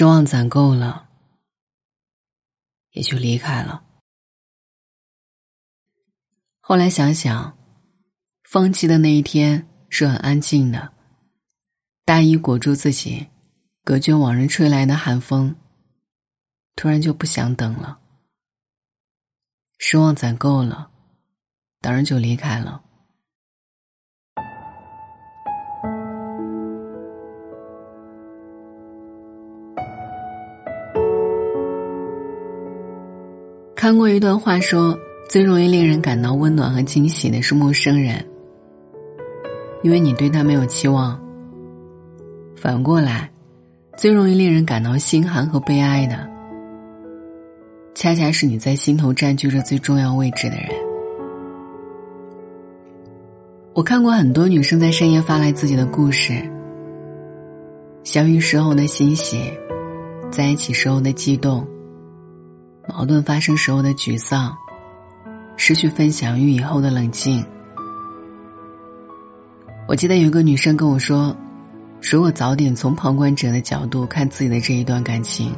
失望攒够了，也就离开了。后来想想，放弃的那一天是很安静的，大衣裹住自己，隔绝往日吹来的寒风。突然就不想等了，失望攒够了，当然就离开了。看过一段话，说最容易令人感到温暖和惊喜的是陌生人，因为你对他没有期望。反过来，最容易令人感到心寒和悲哀的，恰恰是你在心头占据着最重要位置的人。我看过很多女生在深夜发来自己的故事，相遇时候的欣喜，在一起时候的激动。矛盾发生时候的沮丧，失去分享欲以后的冷静。我记得有一个女生跟我说：“如果早点从旁观者的角度看自己的这一段感情，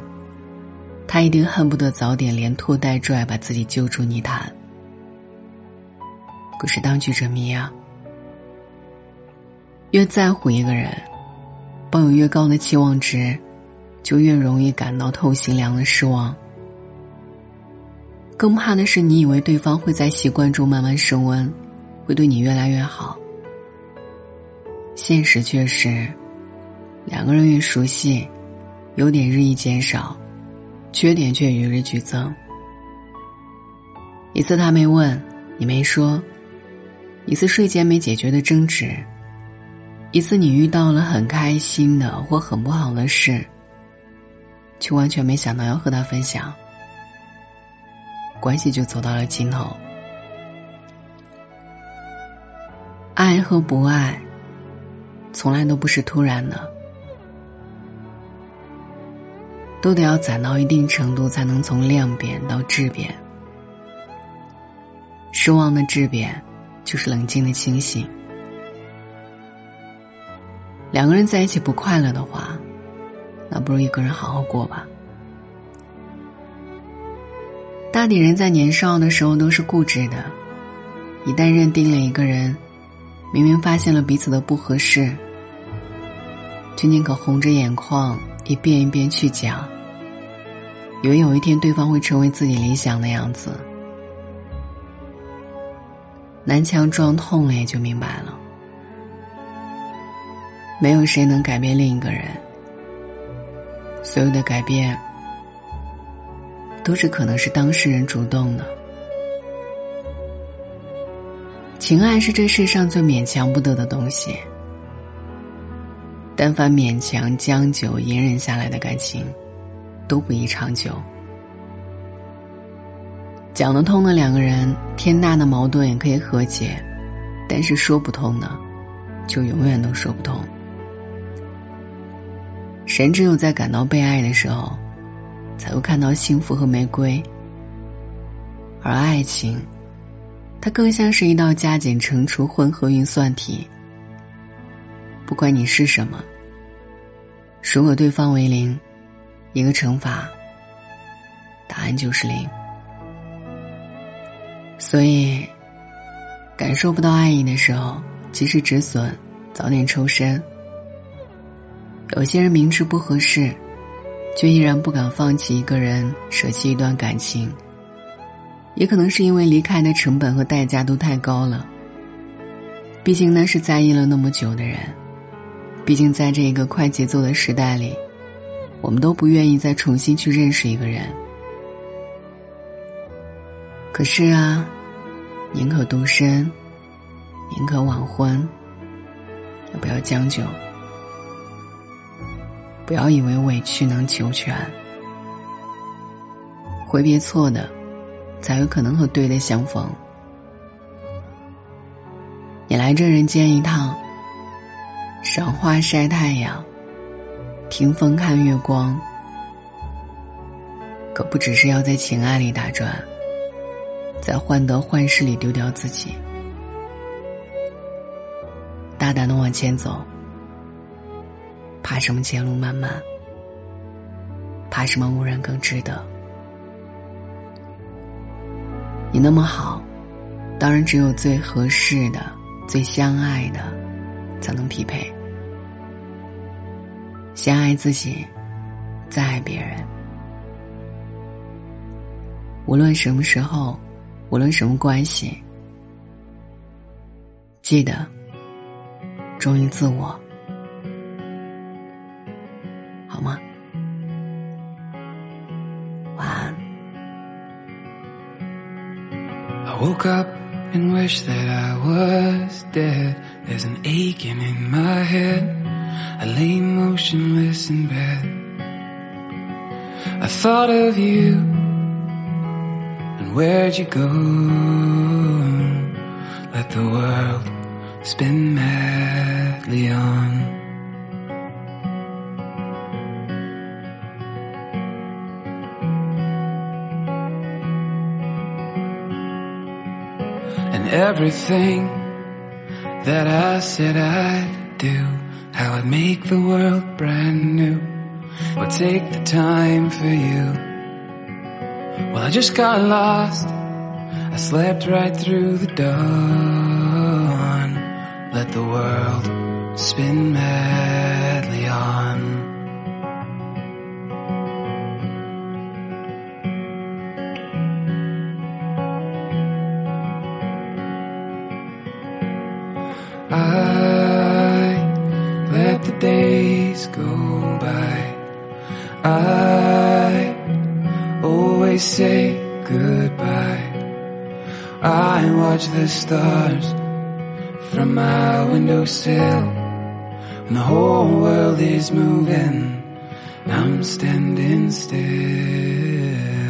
她一定恨不得早点连拖带拽把自己揪出泥潭。”可是当局者迷啊，越在乎一个人，抱有越高的期望值，就越容易感到透心凉的失望。更怕的是，你以为对方会在习惯中慢慢升温，会对你越来越好。现实却是，两个人越熟悉，优点日益减少，缺点却与日俱增。一次他没问，你没说；一次睡前没解决的争执；一次你遇到了很开心的或很不好的事，却完全没想到要和他分享。关系就走到了尽头。爱和不爱，从来都不是突然的，都得要攒到一定程度，才能从量变到质变。失望的质变，就是冷静的清醒。两个人在一起不快乐的话，那不如一个人好好过吧。大抵人在年少的时候都是固执的，一旦认定了一个人，明明发现了彼此的不合适，却宁可红着眼眶一遍一遍去讲，以为有一天对方会成为自己理想的样子。南墙撞痛了也就明白了，没有谁能改变另一个人，所有的改变。都是可能是当事人主动的。情爱是这世上最勉强不得的东西，但凡勉强将就、隐忍下来的感情，都不宜长久。讲得通的两个人，天大的矛盾也可以和解，但是说不通的，就永远都说不通。人只有在感到被爱的时候。才会看到幸福和玫瑰，而爱情，它更像是一道加减乘除混合运算题。不管你是什么，如果对方为零，一个乘法，答案就是零。所以，感受不到爱意的时候，及时止损，早点抽身。有些人明知不合适。却依然不敢放弃一个人，舍弃一段感情。也可能是因为离开的成本和代价都太高了。毕竟那是在意了那么久的人，毕竟在这一个快节奏的时代里，我们都不愿意再重新去认识一个人。可是啊，宁可独身，宁可晚婚，也不要将就。不要以为委屈能求全，挥别错的，才有可能和对的相逢。你来这人间一趟，赏花晒太阳，听风看月光，可不只是要在情爱里打转，在患得患失里丢掉自己，大胆的往前走。怕什么前路漫漫？怕什么无人更值得？你那么好，当然只有最合适的、最相爱的，才能匹配。先爱自己，再爱别人。无论什么时候，无论什么关系，记得忠于自我，I woke up and wished that I was dead. There's an aching in my head. I lay motionless in bed. I thought of you. And where'd you go? Let the world spin madly on. Everything that I said I'd do, how I'd make the world brand new, would take the time for you. Well, I just got lost. I slept right through the dawn. Let the world spin madly on. I let the days go by. I always say goodbye. I watch the stars from my windowsill. When the whole world is moving, I'm standing still.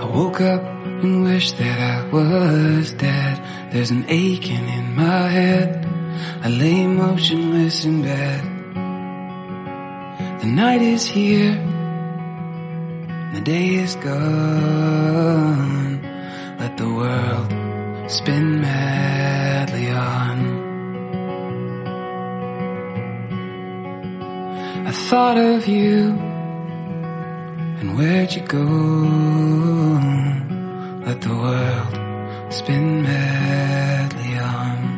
I woke up and wish that I was dead. There's an aching in my head. I lay motionless in bed. The night is here. The day is gone. Let the world spin madly on. I thought of you. And where'd you go? Let the world spin madly on.